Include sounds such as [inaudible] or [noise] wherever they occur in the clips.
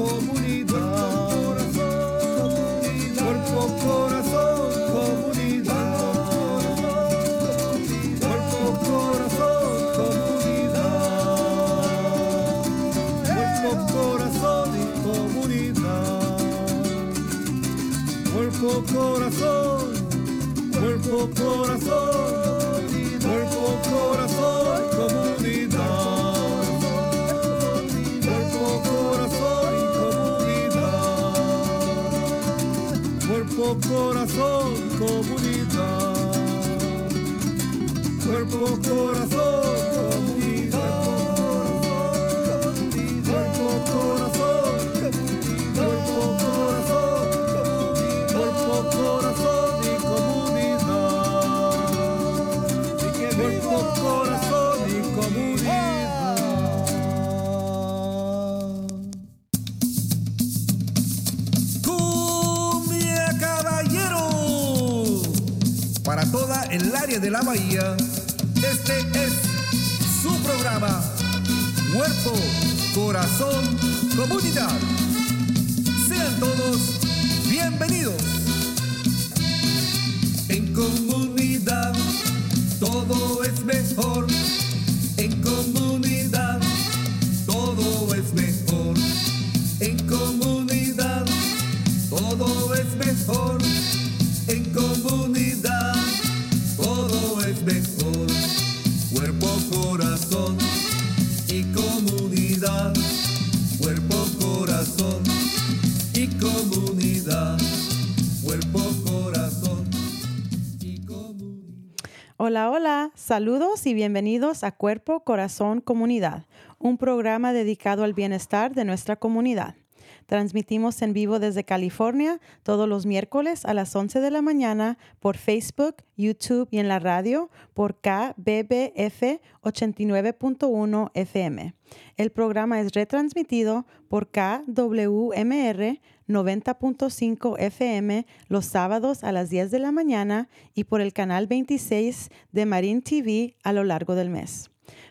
corazón, Hola, hola, saludos y bienvenidos a Cuerpo, Corazón, Comunidad, un programa dedicado al bienestar de nuestra comunidad. Transmitimos en vivo desde California todos los miércoles a las 11 de la mañana por Facebook, YouTube y en la radio por KBBF 89.1 FM. El programa es retransmitido por KWMR 90.5 FM los sábados a las 10 de la mañana y por el canal 26 de Marin TV a lo largo del mes.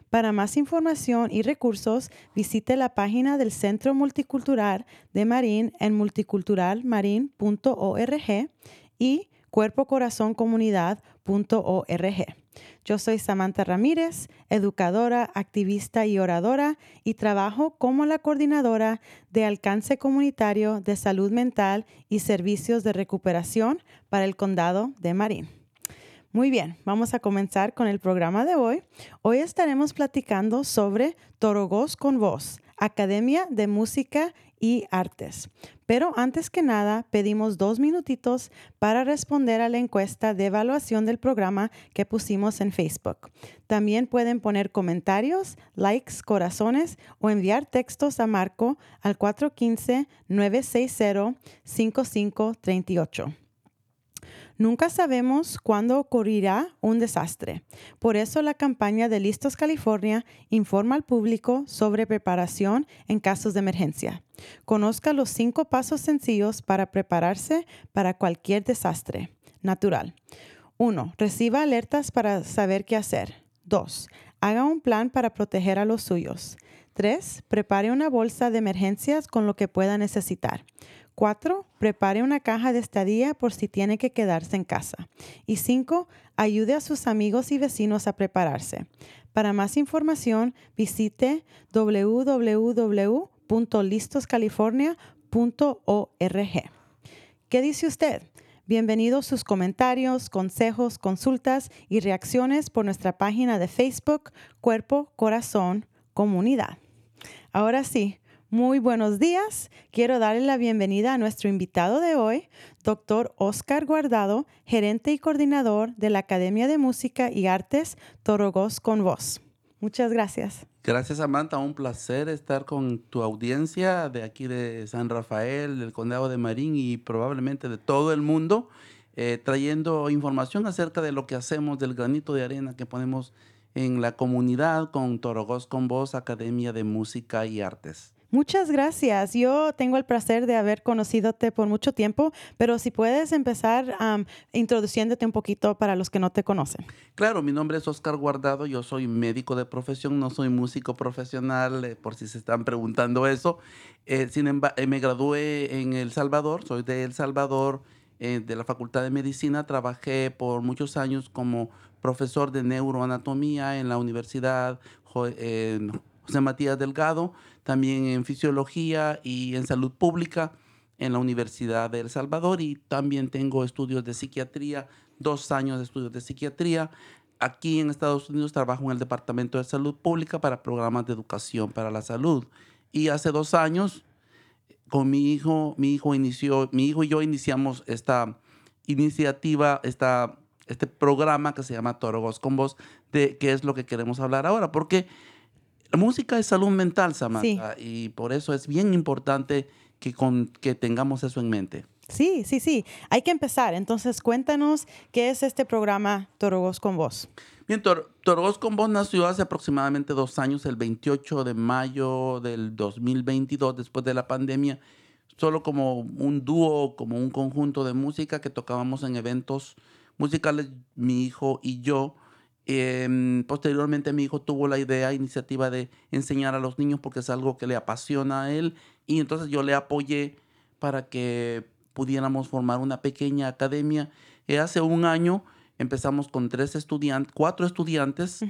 Para más información y recursos, visite la página del Centro Multicultural de Marín en multiculturalmarin.org y cuerpocorazoncomunidad.org. Yo soy Samantha Ramírez, educadora, activista y oradora, y trabajo como la coordinadora de alcance comunitario de salud mental y servicios de recuperación para el condado de Marín. Muy bien, vamos a comenzar con el programa de hoy. Hoy estaremos platicando sobre Torogos con Voz, Academia de Música y Artes. Pero antes que nada, pedimos dos minutitos para responder a la encuesta de evaluación del programa que pusimos en Facebook. También pueden poner comentarios, likes, corazones o enviar textos a Marco al 415-960-5538. Nunca sabemos cuándo ocurrirá un desastre. Por eso la campaña de Listos California informa al público sobre preparación en casos de emergencia. Conozca los cinco pasos sencillos para prepararse para cualquier desastre natural. 1. Reciba alertas para saber qué hacer. 2. Haga un plan para proteger a los suyos. 3. Prepare una bolsa de emergencias con lo que pueda necesitar. 4. Prepare una caja de estadía por si tiene que quedarse en casa. Y 5. Ayude a sus amigos y vecinos a prepararse. Para más información, visite www.listoscalifornia.org. ¿Qué dice usted? Bienvenidos sus comentarios, consejos, consultas y reacciones por nuestra página de Facebook Cuerpo, Corazón, Comunidad. Ahora sí, muy buenos días. Quiero darle la bienvenida a nuestro invitado de hoy, doctor Oscar Guardado, gerente y coordinador de la Academia de Música y Artes Torogos con Voz. Muchas gracias. Gracias Samantha, un placer estar con tu audiencia de aquí de San Rafael, del condado de Marín y probablemente de todo el mundo, eh, trayendo información acerca de lo que hacemos, del granito de arena que ponemos en la comunidad con Torogos con Voz, Academia de Música y Artes. Muchas gracias. Yo tengo el placer de haber conocidote por mucho tiempo, pero si puedes empezar am, introduciéndote un poquito para los que no te conocen. Claro, mi nombre es Oscar Guardado, yo soy médico de profesión, no soy músico profesional, eh, por si se están preguntando eso. Eh, sin embargo, me gradué en El Salvador, soy de El Salvador, eh, de la Facultad de Medicina. Trabajé por muchos años como profesor de neuroanatomía en la Universidad José Matías Delgado, también en fisiología y en salud pública en la Universidad de El Salvador y también tengo estudios de psiquiatría, dos años de estudios de psiquiatría. Aquí en Estados Unidos trabajo en el Departamento de Salud Pública para programas de educación para la salud. Y hace dos años con mi hijo, mi hijo inició, mi hijo y yo iniciamos esta iniciativa, esta, este programa que se llama Torogos con Voz, de qué es lo que queremos hablar ahora, porque la música es salud mental, Samantha, y por eso es bien importante que, con, que tengamos eso en mente. Sí, sí, sí. Hay que empezar. Entonces, cuéntanos qué es este programa Torogos con Vos. Bien, Tor Torogos con Voz nació hace aproximadamente dos años, el 28 de mayo del 2022, después de la pandemia, solo como un dúo, como un conjunto de música que tocábamos en eventos musicales, mi hijo y yo. Em, posteriormente mi hijo tuvo la idea, iniciativa de enseñar a los niños porque es algo que le apasiona a él y entonces yo le apoyé para que pudiéramos formar una pequeña academia. Eh, hace un año empezamos con tres estudiantes, cuatro estudiantes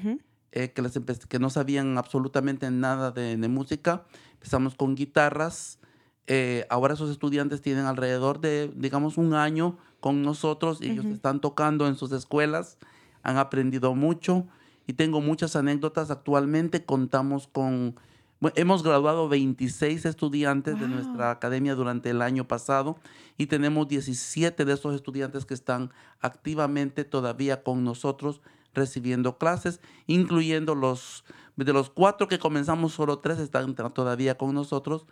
eh, que, les empe- que no sabían absolutamente nada de, de música. Empezamos con guitarras. Eh, ahora esos estudiantes tienen alrededor de, digamos, un año con nosotros. y Ellos están tocando en sus escuelas, han aprendido mucho y tengo muchas anécdotas. Actualmente contamos con, hemos graduado 26 estudiantes de nuestra academia durante el año pasado y tenemos 17 de esos estudiantes que están activamente todavía con nosotros recibiendo clases, incluyendo los de los cuatro que comenzamos, solo tres están todavía con nosotros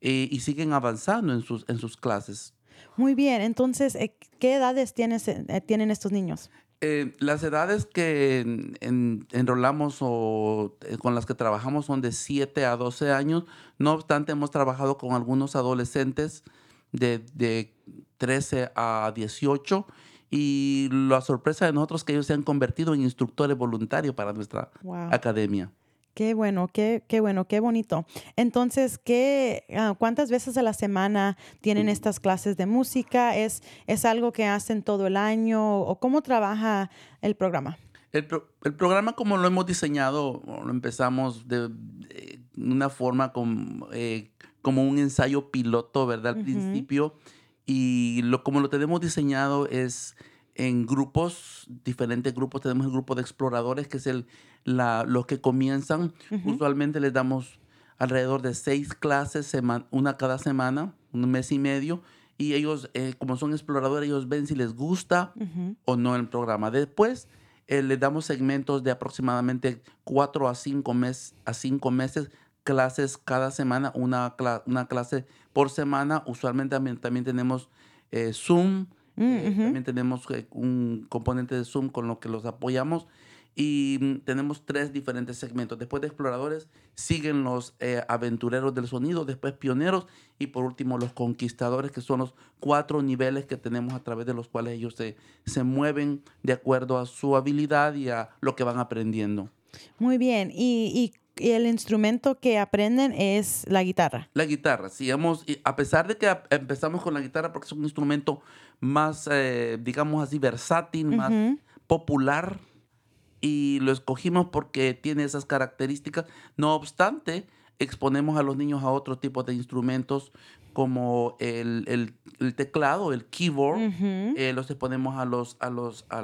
eh, y siguen avanzando en sus, en sus clases. Muy bien. Entonces, eh, ¿qué edades tienes, eh, tienen estos niños? Eh, las edades que en- en- enrolamos o eh, con las que trabajamos son de 7 a 12 años. No obstante, hemos trabajado con algunos adolescentes de, de 13 a 18 y la sorpresa de nosotros es que ellos se han convertido en instructores voluntarios para nuestra Wow. academia. Qué bueno, qué, qué bueno, qué bonito. Entonces, ¿qué, ah, ¿cuántas veces a la semana tienen estas clases de música? ¿Es, ¿Es algo que hacen todo el año? ¿O cómo trabaja el programa? El, pro- el programa como lo hemos diseñado, lo empezamos de, de una forma como, eh, como un ensayo piloto, ¿verdad? Al Ujú. principio. Y lo, como lo tenemos diseñado es en grupos, diferentes grupos. Tenemos el grupo de exploradores, que es el, la, los que comienzan. Usualmente les damos alrededor de seis clases, una cada semana, un mes y medio. Y ellos, eh, como son exploradores, ellos ven si les gusta o no el programa. Después eh, le damos segmentos de aproximadamente cuatro a cinco, mes, a cinco meses, clases cada semana, una, una clase por semana. Usualmente también, también tenemos eh, Zoom, Mm, eh, también tenemos eh, un componente de Zoom con lo que los apoyamos. Y mm, tenemos tres diferentes segmentos. Después de exploradores, siguen los eh, aventureros del sonido, después pioneros y por último los conquistadores, que son los cuatro niveles que tenemos a través de los cuales ellos se, se mueven de acuerdo a su habilidad y a lo que van aprendiendo. Muy bien. Y, y- y el instrumento que aprenden es la guitarra. La guitarra, sí, hemos, a pesar de que empezamos con la guitarra porque es un instrumento más, eh, digamos así, versátil, más popular y lo escogimos porque tiene esas características. No obstante, exponemos a los niños a otro tipo de instrumentos como el, el- el teclado, el keyboard. Eh, los exponemos a los, a los, a,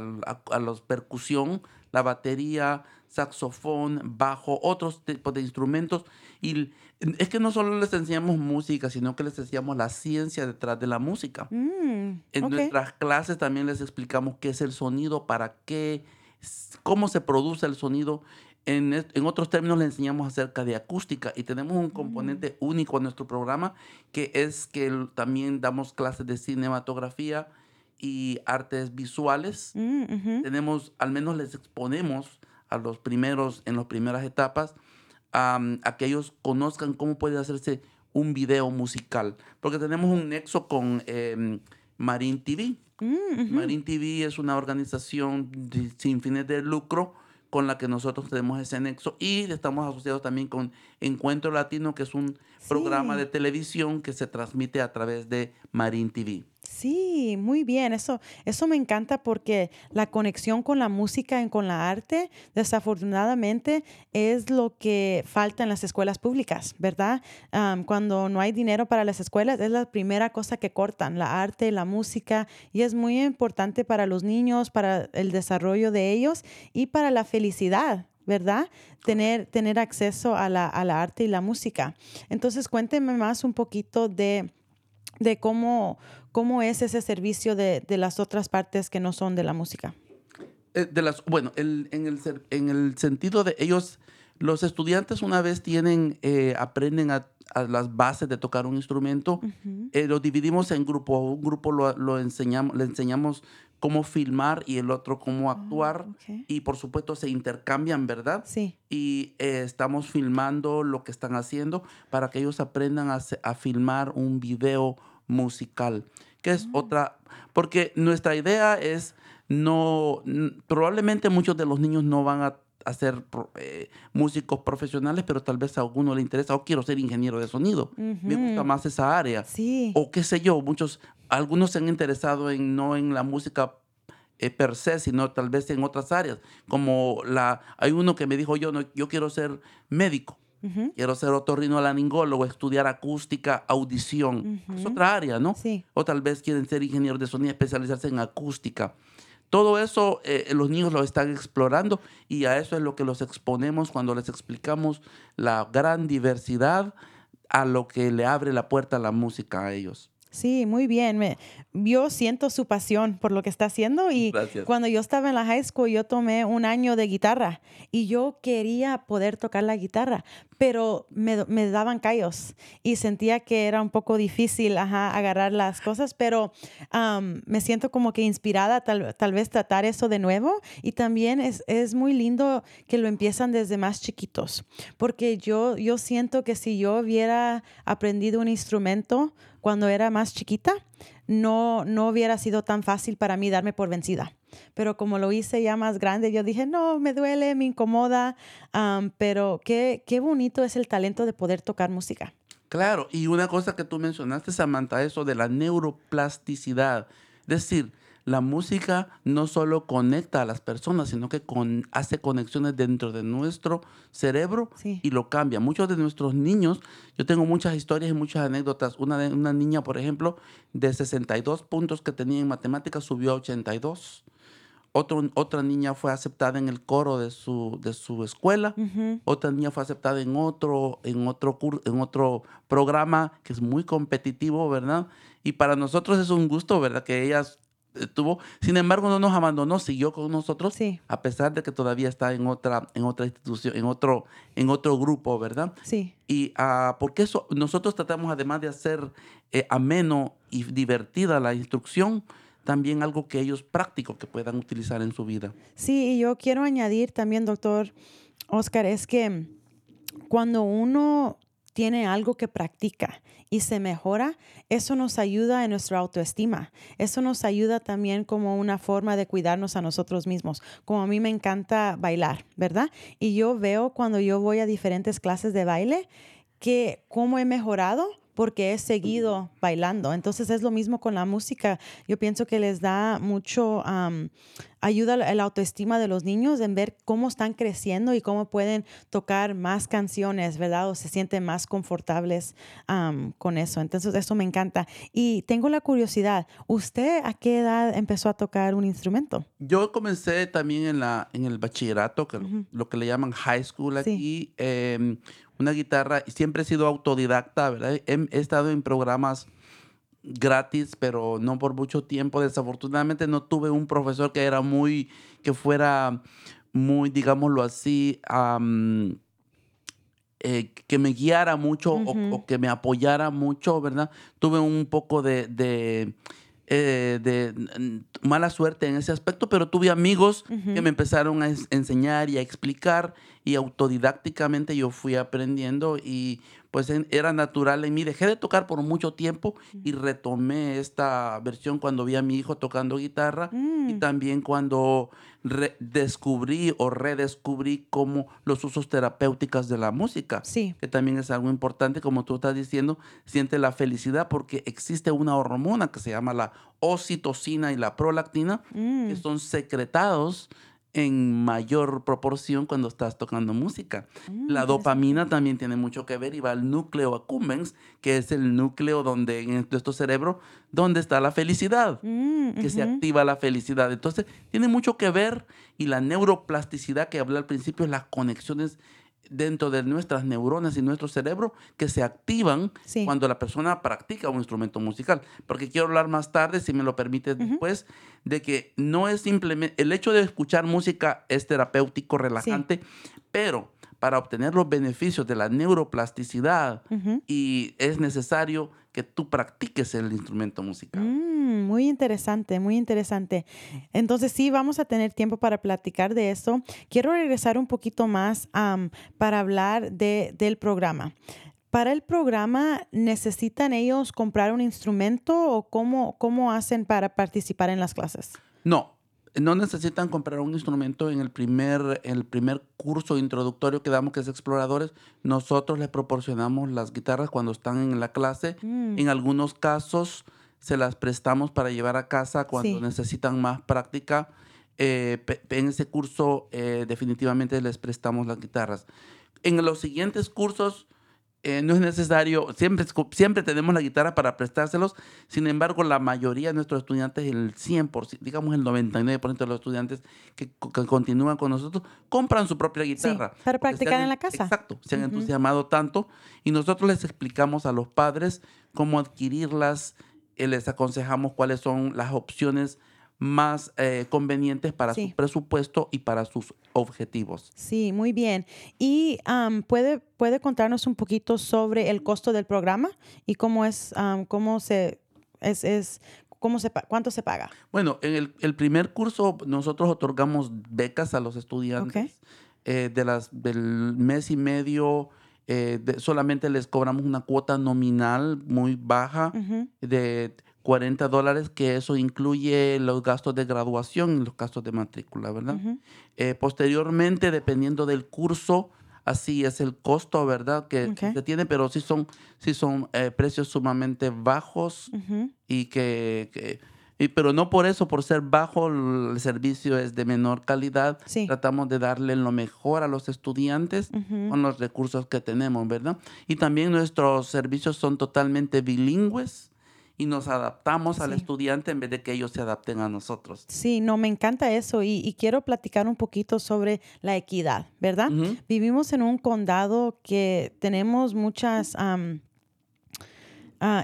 a los percusión, la batería, saxofón, bajo, otros tipos de instrumentos. Y es que no solo les enseñamos música, sino que les enseñamos la ciencia detrás de la música. Mm, En nuestras clases también les explicamos qué es el sonido, para qué, cómo se produce el sonido. En, otros términos, les enseñamos acerca de acústica y tenemos un componente único en nuestro programa, que es que también damos clases de cinematografía y artes visuales. Mm. Tenemos, al menos les exponemos a los primeros, en las primeras etapas, am, a que ellos conozcan cómo puede hacerse un video musical, porque tenemos un nexo con eh, Marine TV. Mm, Marine TV es una organización de- sin fines de lucro con la que nosotros tenemos ese nexo y estamos asociados también con Encuentro Latino, que es un programa de televisión que se transmite a través de Marine TV. Sí, muy bien. Eso, eso me encanta porque la conexión con la música y con la arte, desafortunadamente, es lo que falta en las escuelas públicas, ¿verdad? Cuando no hay dinero para las escuelas, es la primera cosa que cortan, la arte, la música, y es muy importante para los niños, para el desarrollo de ellos y para la felicidad. ¿Verdad? Tener, tener acceso a la, a la arte y la música. Entonces, cuénteme más un poquito de, de cómo, cómo es ese servicio de, de las otras partes que no son de la música. Eh, de las, bueno, el- en, el, en el sentido de ellos, los estudiantes una vez tienen, eh, aprenden a, a las bases de tocar un instrumento, eh, lo dividimos en grupos. Un grupo lo, lo enseñamos, le enseñamos cómo filmar y el otro cómo actuar. ok. Y por supuesto se intercambian, ¿verdad? Sí, y eh, estamos filmando lo que están haciendo para que ellos aprendan a, a filmar un video musical, que es otra, porque nuestra idea es no, probablemente muchos de los niños no van a, a ser eh, músicos profesionales, pero tal vez a alguno le interesa, o quiero ser ingeniero de sonido, me gusta más esa área, sí, o qué sé yo, muchos, algunos se han interesado en no en la música eh, per se, sino tal vez en otras áreas, como la, hay uno que me dijo yo, no, yo quiero ser médico, Ujú. quiero ser otorrinolaringólogo, estudiar acústica, audición, es otra área, ¿no? sí, O tal vez quieren ser ingenieros de sonido, especializarse en acústica. Todo eso eh, los niños lo están explorando y a eso es lo que los exponemos cuando les explicamos la gran diversidad a lo que le abre la puerta a la música a ellos. Sí, muy bien. Me, yo siento su pasión por lo que está haciendo y Gracias. cuando yo estaba en la high school yo tomé un año de guitarra y yo quería poder tocar la guitarra, pero me, me daban callos y sentía que era un poco difícil ajá, agarrar las cosas, pero me siento como que inspirada tal, tal vez tratar eso de nuevo y también es, es muy lindo que lo empiezan desde más chiquitos, porque yo, yo siento que si yo hubiera aprendido un instrumento cuando era más chiquita, no, no hubiera sido tan fácil para mí darme por vencida. Pero como lo hice ya más grande, yo dije, no, me duele, me incomoda, am, pero qué, qué bonito es el talento de poder tocar música. Claro, y una cosa que tú mencionaste, Samantha, eso de la neuroplasticidad. Es decir, la música no solo conecta a las personas, sino que con- hace conexiones dentro de nuestro cerebro Sí. y lo cambia. Muchos de nuestros niños, yo tengo muchas historias y muchas anécdotas. Una, de, una niña, por ejemplo, de 62 puntos que tenía en matemáticas, subió a 82. Otro, otra niña fue aceptada en el coro de su, de su escuela. Otra niña fue aceptada en otro, en otro cur- en otro programa que es muy competitivo, ¿verdad? Y para nosotros es un gusto, ¿verdad? Que ella estuvo, sin embargo, no nos abandonó, siguió con nosotros, Sí. a pesar de que todavía está en otra, en otra institución, en otro, en otro grupo, ¿verdad? Sí, Y ah, porque eso, nosotros tratamos además de hacer eh, ameno y divertida la instrucción, también algo que ellos práctico que puedan utilizar en su vida. sí, y yo quiero añadir también, doctor Oscar, es que cuando uno tiene algo que practica y se mejora, eso nos ayuda en nuestra autoestima. Eso nos ayuda también como una forma de cuidarnos a nosotros mismos. Como a mí me encanta bailar, ¿verdad? Y yo veo cuando yo voy a diferentes clases de baile que cómo he mejorado porque he seguido bailando. Entonces es lo mismo con la música. Yo pienso que les da mucho, am, ayuda a la autoestima de los niños en ver cómo están creciendo y cómo pueden tocar más canciones, ¿verdad? O se sienten más confortables am, con eso. Entonces eso me encanta. Y tengo la curiosidad, ¿usted a qué edad empezó a tocar un instrumento? Yo comencé también en, la, en el bachillerato, que lo que le llaman high school Sí. aquí, em, una guitarra, y siempre he sido autodidacta, ¿verdad? He, he estado en programas gratis, pero no por mucho tiempo. Desafortunadamente no tuve un profesor que era muy, que fuera muy, digámoslo así, eh, que me guiara mucho o- que me apoyara mucho, ¿verdad? Tuve un poco de, de, eh, de, mala suerte en ese aspecto, pero tuve amigos que me empezaron a enseñar y a explicar y autodidácticamente yo fui aprendiendo y pues era natural en mí. Dejé de tocar por mucho tiempo y retomé esta versión cuando vi a mi hijo tocando guitarra y Mm, también cuando descubrí o redescubrí como los usos terapéuticos de la música sí. que también es algo importante, como tú estás diciendo, siente la felicidad porque existe una hormona que se llama la oxitocina y la prolactina, Mm, que son secretados en mayor proporción cuando estás tocando música. mm, La dopamina también tiene mucho que ver y va al núcleo accumbens, que es el núcleo donde en nuestro cerebro, donde está la felicidad Mm, que se activa la felicidad. Entonces, tiene mucho que ver y la neuroplasticidad que hablé al principio, las conexiones dentro de nuestras neuronas y nuestro cerebro que se activan Sí. cuando la persona practica un instrumento musical. Porque quiero hablar más tarde, si me lo permites después, de que no es simplemente, el hecho de escuchar música es terapéutico, relajante, pero para obtener los beneficios de la neuroplasticidad y es necesario que tú practiques el instrumento musical. Mm, muy interesante, muy interesante. Entonces sí, vamos a tener tiempo para platicar de eso. Quiero regresar un poquito más para hablar de, del programa. Para el programa, ¿necesitan ellos comprar un instrumento o cómo, cómo hacen para participar en las clases? No, no necesitan comprar un instrumento en el primer, el primer curso introductorio que damos, que es Exploradores. Nosotros les proporcionamos las guitarras cuando están en la clase. Mm, En algunos casos se las prestamos para llevar a casa cuando Sí. necesitan más práctica. Eh, en ese curso eh, definitivamente les prestamos las guitarras. En los siguientes cursos eh, no es necesario, siempre, siempre tenemos la guitarra para prestárselos, sin embargo la mayoría de nuestros estudiantes, el 100%, digamos el 99% de los estudiantes que, co- que continúan con nosotros, compran su propia guitarra. para practicar han en la casa. Exacto, se han entusiasmado tanto y nosotros les explicamos a los padres cómo adquirirlas, eh, les aconsejamos cuáles son las opciones más eh, convenientes para Sí. su presupuesto y para sus objetivos. Sí, muy bien. ¿Y puede, puede contarnos un poquito sobre el costo del programa y cómo es, cómo se, es, es, cómo se, cuánto se paga? Bueno, en el, el primer curso nosotros otorgamos becas a los estudiantes. eh, de las, del mes y medio eh, de- solamente les cobramos una cuota nominal muy baja de 40 dólares, que eso incluye los gastos de graduación y los gastos de matrícula, ¿verdad? Eh, posteriormente, dependiendo del curso, así es el costo, ¿verdad? Que Ok. se tiene, pero sí son, sí son eh, precios sumamente bajos y que, que- y- pero no por eso, por ser bajo, el servicio es de menor calidad. Sí. Tratamos de darle lo mejor a los estudiantes con los recursos que tenemos, ¿verdad? Y también nuestros servicios son totalmente bilingües y nos adaptamos al estudiante en vez de que ellos se adapten a nosotros. Sí, no, me encanta eso y, y quiero platicar un poquito sobre la equidad, ¿verdad? Vivimos en un condado que tenemos muchas ah,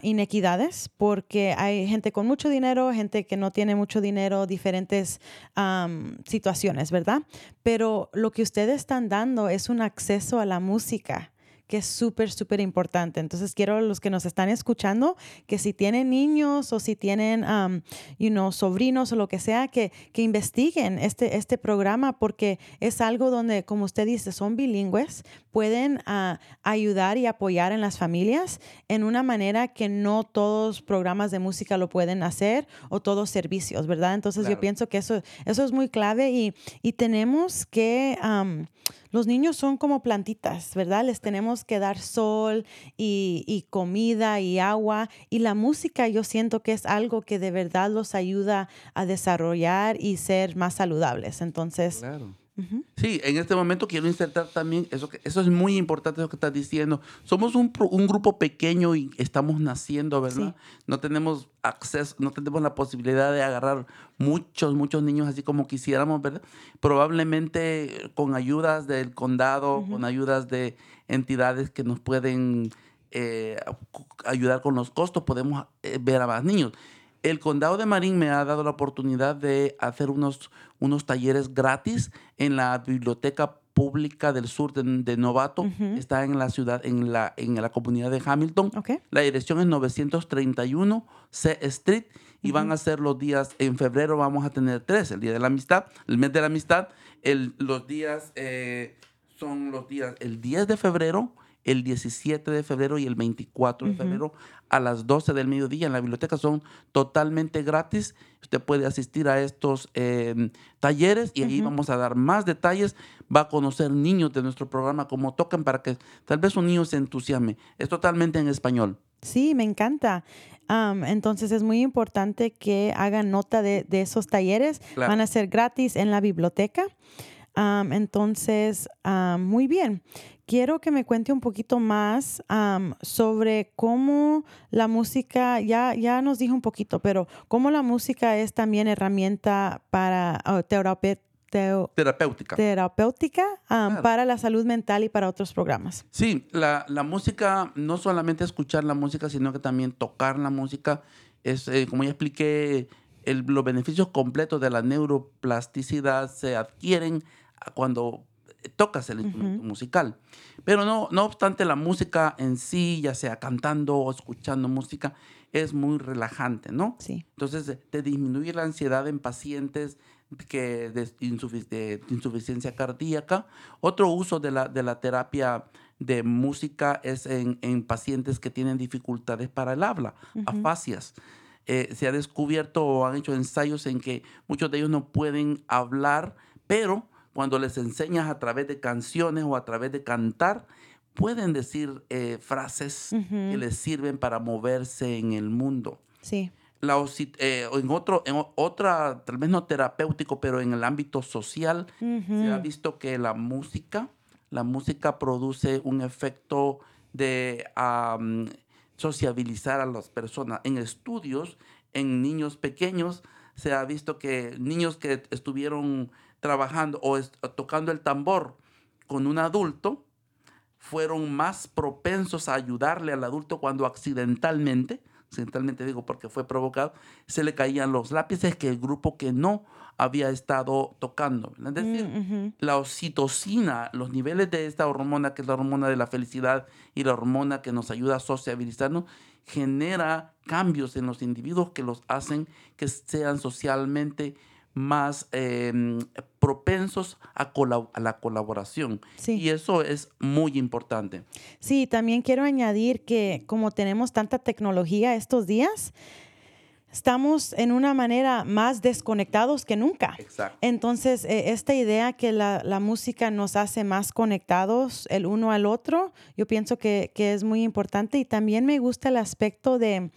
inequidades porque hay gente con mucho dinero, gente que no tiene mucho dinero, diferentes am, situaciones, ¿verdad? Pero lo que ustedes están dando es un acceso a la música que es súper, súper importante. Entonces, quiero los que nos están escuchando que si tienen niños o si tienen, um, you know, sobrinos o lo que sea, que, que investiguen este, este programa porque es algo donde, como usted dice, son bilingües, pueden ah, ayudar y apoyar en las familias en una manera que no todos programas de música lo pueden hacer o todos servicios, ¿verdad? Entonces, yo pienso que eso, eso es muy clave y, y tenemos que... um, los niños son como plantitas, ¿verdad? Les tenemos que dar sol y, y comida y agua. Y la música yo siento que es algo que de verdad los ayuda a desarrollar y ser más saludables. Entonces, Claro. Sí, en este momento quiero insertar también eso que eso es muy importante lo que estás diciendo. Somos un, un grupo pequeño y estamos naciendo, ¿verdad? No tenemos acceso, no tenemos la posibilidad de agarrar muchos, muchos niños así como quisiéramos, ¿verdad? Probablemente con ayudas del condado, con ayudas de entidades que nos pueden eh, ayudar con los costos, podemos eh, ver a más niños. El condado de Marín me ha dado la oportunidad de hacer unos, unos talleres gratis en la biblioteca pública del sur de, de Novato. Está en la ciudad, en la, en la comunidad de Hamilton. ok. La dirección es 931 C Street y van a ser los días, en febrero vamos a tener tres, el Día de la Amistad, el mes de la Amistad, el, los días eh, son los días, el 10 de febrero, el 17 de febrero y el 24 de febrero a las 12 del mediodía en la biblioteca. Son totalmente gratis. Usted puede asistir a estos em, talleres y ahí vamos a dar más detalles. Va a conocer niños de nuestro programa cómo tocan para que tal vez un niño se entusiasme. Es totalmente en español. Sí, me encanta. Am, entonces es muy importante que hagan nota de, de esos talleres. Claro. Van a ser gratis en la biblioteca. Entonces, am, muy bien. Quiero que me cuente un poquito más sobre cómo la música, ya, ya nos dijo un poquito, pero cómo la música es también herramienta para oh, Terapéutica. terapéutica Claro. para la salud mental y para otros programas. Sí, la, la música, no solamente escuchar la música, sino que también tocar la música. Es, eh, como ya expliqué, el- los beneficios completos de la neuroplasticidad se adquieren cuando tocas el instrumento musical. Pero no, no obstante, la música en sí, ya sea cantando o escuchando música, es muy relajante, ¿no? Sí. Entonces, te disminuye la ansiedad en pacientes que de, insufic- de insuficiencia cardíaca. Otro uso de la, de la terapia de música es en, en pacientes que tienen dificultades para el habla, afasias. Eh, se ha descubierto o han hecho ensayos en que muchos de ellos no pueden hablar, pero cuando les enseñas a través de canciones o a través de cantar, pueden decir eh, frases que les sirven para moverse en el mundo Sí. la eh, en otro, en otra, tal vez no terapéutico, pero en el ámbito social, se ha visto que la música, la música produce un efecto de sociabilizar a las personas. En estudios, en niños pequeños, se ha visto que niños que estuvieron trabajando o tocando el tambor con un adulto, fueron más propensos a ayudarle al adulto cuando accidentalmente, accidentalmente digo porque fue provocado, se le caían los lápices que el grupo que no había estado tocando. Es decir, ujú. la oxitocina, los niveles de esta hormona, que es la hormona de la felicidad y la hormona que nos ayuda a sociabilizarnos, genera cambios en los individuos que los hacen que sean socialmente más em, propensos a, colab- a la colaboración. Sí. Y eso es muy importante. Sí, también quiero añadir que como tenemos tanta tecnología estos días, estamos en una manera más desconectados que nunca. Exacto. Entonces, eh, esta idea que la, la música nos hace más conectados el uno al otro, yo pienso que, que es muy importante y también me gusta el aspecto de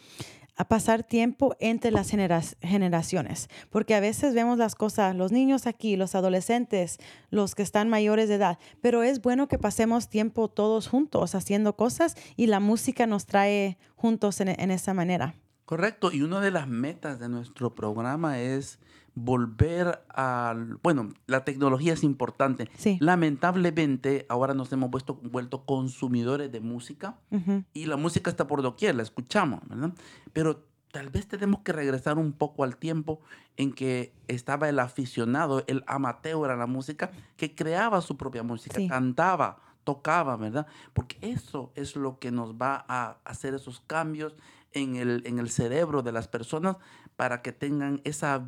a pasar tiempo entre las genera- generaciones, porque a veces vemos las cosas, los niños aquí, los adolescentes, los que están mayores de edad, pero es bueno que pasemos tiempo todos juntos haciendo cosas y la música nos trae juntos en, en esa manera. Correcto. Y una de las metas de nuestro programa es volver al... Bueno, la tecnología es importante. Sí. Lamentablemente, ahora nos hemos vuelto, vuelto consumidores de música Ujú. y la música está por doquier, la escuchamos, ¿verdad? Pero tal vez tenemos que regresar un poco al tiempo en que estaba el aficionado, el amateur a la música, que creaba su propia música, Sí. cantaba, tocaba, ¿verdad? Porque eso es lo que nos va a hacer esos cambios en el, en el cerebro de las personas para que tengan esa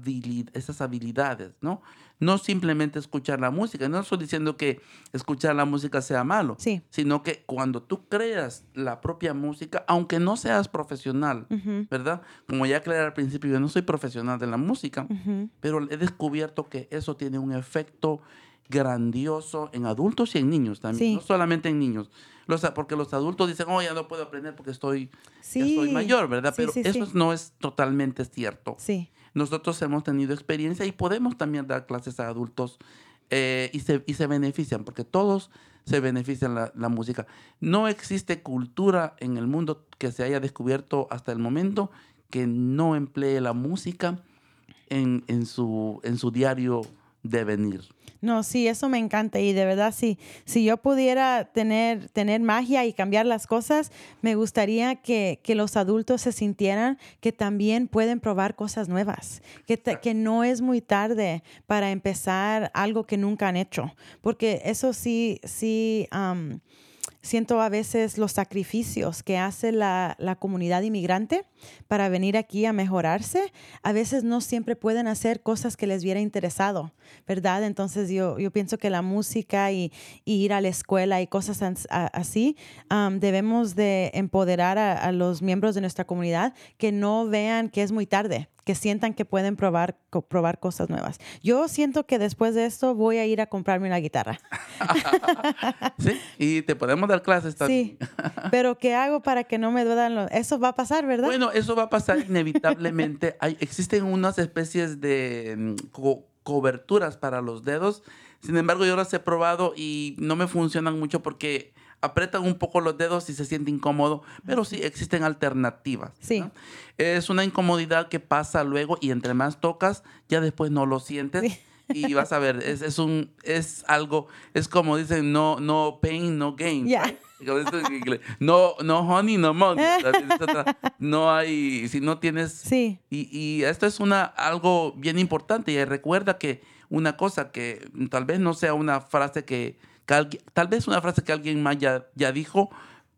esas habilidades, ¿no? No simplemente escuchar la música, no estoy diciendo que escuchar la música sea malo, Sí. sino que cuando tú creas la propia música, aunque no seas profesional. ¿verdad? Como ya aclaré al principio, yo no soy profesional de la música, pero he descubierto que eso tiene un efecto grandioso en adultos y en niños también, Sí. no solamente en niños. Los, porque los adultos dicen, oh, ya no puedo aprender porque estoy, ya Sí. soy mayor, ¿verdad? Pero sí, eso no es totalmente cierto. Sí. Nosotros hemos tenido experiencia y podemos también dar clases a adultos eh, y, se, y se benefician, porque todos se benefician la, la música. No existe cultura en el mundo que se haya descubierto hasta el momento que no emplee la música en, en su, en su diario devenir. No, sí, eso me encanta y de verdad sí, si yo pudiera tener, tener magia y cambiar las cosas, me gustaría que, que los adultos se sintieran que también pueden probar cosas nuevas, que, que no es muy tarde para empezar algo que nunca han hecho, porque eso sí, sí, siento a veces los sacrificios que hace la, la, comunidad inmigrante para venir aquí a mejorarse. A veces no siempre pueden hacer cosas que les hubiera interesado, ¿verdad? Entonces yo, yo pienso que la música y, ir a la escuela y cosas así, debemos de empoderar a los miembros de nuestra comunidad que no vean que es muy tarde que sientan que pueden probar, probar cosas nuevas. Yo siento que después de esto voy a ir a comprarme una guitarra. [laughs] sí, y te podemos dar clases también. Sí, pero ¿qué hago para que no me duelan los... Eso va a pasar, ¿verdad? Bueno, eso va a pasar inevitablemente. [laughs] Hay, existen unas especies de mm, coberturas para los dedos. Sin embargo, yo las he probado y no me funcionan mucho porque apretan un poco los dedos y se siente incómodo, pero sí existen alternativas. Sí. Es una incomodidad que pasa luego y entre más tocas, ya después no lo sientes. Y vas a ver, es, es, un, es algo, es como dicen, no, no pain, no gain. No, no honey, no money. [laughs] No hay, si no tienes... Sí. Y, y esto es una, algo bien importante. Y recuerda que una cosa que tal vez no sea una frase que tal vez una frase que alguien más ya, ya dijo,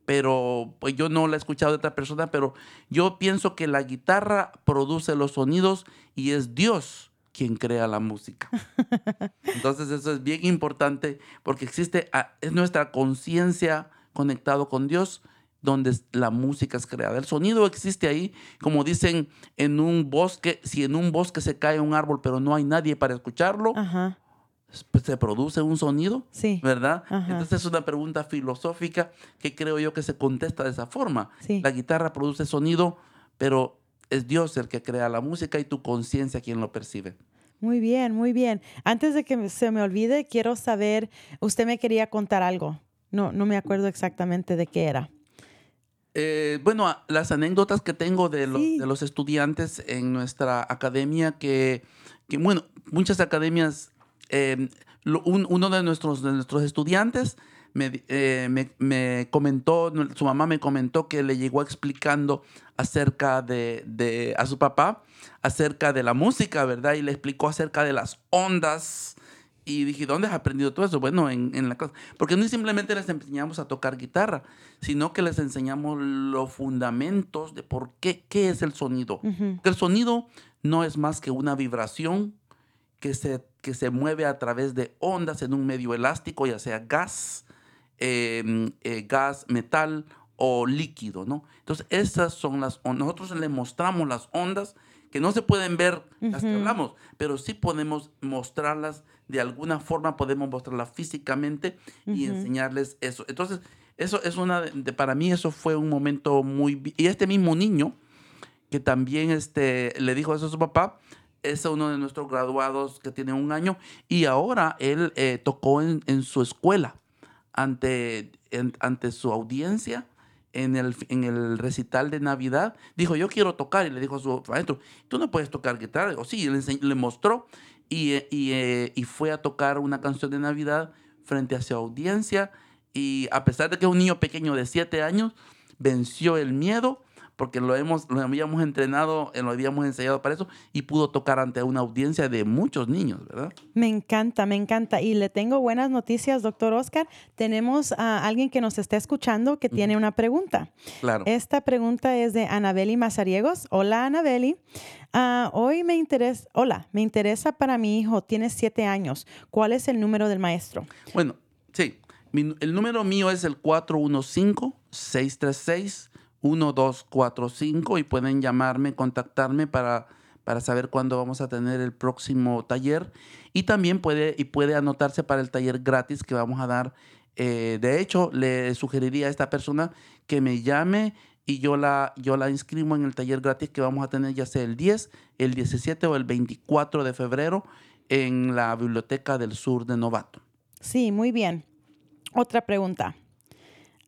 pero pues yo no la he escuchado de otra persona, pero yo pienso que la guitarra produce los sonidos y es Dios quien crea la música. [laughs] Entonces eso es bien importante porque existe, ah, es nuestra conciencia conectado con Dios donde la música es creada. El sonido existe ahí, como dicen en un bosque, si en un bosque se cae un árbol pero no hay nadie para escucharlo, Ajá. Pues, se produce un sonido, sí. ¿verdad? Entonces es una pregunta filosófica que creo yo que se contesta de esa forma. La guitarra produce sonido, pero es Dios el que crea la música y tu conciencia quien lo percibe. Muy bien, muy bien. Antes de que se me olvide, quiero saber, usted me quería contar algo. No, no me acuerdo exactamente de qué era. Eh, bueno, las anécdotas que tengo de, de, los estudiantes en nuestra academia, que, que bueno, muchas academias Em, uno de nuestros, de nuestros estudiantes eh, me, me, comentó, su mamá me comentó que le llegó explicando acerca de, de, a su papá, acerca de la música, ¿verdad? Y le explicó acerca de las ondas. Y dije, ¿dónde has aprendido todo eso? Bueno, en, en la clase. Porque no simplemente les enseñamos a tocar guitarra, sino que les enseñamos los fundamentos de por qué, qué es el sonido. El sonido no es más que una vibración que se, que se mueve a través de ondas en un medio elástico, ya sea gas, em, eh, gas, metal o líquido, ¿no? Entonces, esas son las ondas. Nosotros le mostramos las ondas que no se pueden ver las que hablamos, pero sí podemos mostrarlas de alguna forma, podemos mostrarlas físicamente y enseñarles eso. Entonces, eso es una, de, para mí eso fue un momento muy... Y este mismo niño, que también este, le dijo eso a su papá, es uno de nuestros graduados que tiene un año y ahora él eh, tocó en, su escuela ante, ante su audiencia en el, en el recital de Navidad. Dijo, yo quiero tocar y le dijo a su maestro, tú no puedes tocar guitarra. O sí, le, mostró y, eh, y, eh, y, fue a tocar una canción de Navidad frente a su audiencia y a pesar de que es un niño pequeño de siete años, venció el miedo porque lo, hemos, lo habíamos entrenado, eh, lo habíamos ensayado para eso y pudo tocar ante una audiencia de muchos niños, ¿verdad? Me encanta, me encanta. Y le tengo buenas noticias, doctor Oscar. Tenemos a alguien que nos está escuchando que tiene una pregunta. Claro. Esta pregunta es de Anabeli Mazariegos. Hola, Anabeli. Uh, hoy me interesa, hola, me interesa para mi hijo, tiene siete años. ¿Cuál es el número del maestro? Bueno, sí. el número mío es el 415 636 1245 y pueden llamarme, contactarme para, para saber cuándo vamos a tener el próximo taller. Y también puede, y puede anotarse para el taller gratis que vamos a dar. Eh, de hecho, le sugeriría a esta persona que me llame y yo la, yo la inscribo en el taller gratis que vamos a tener ya sea el 10, el 17 o el 24 de febrero en la Biblioteca del Sur de Novato. Sí, muy bien. Otra pregunta.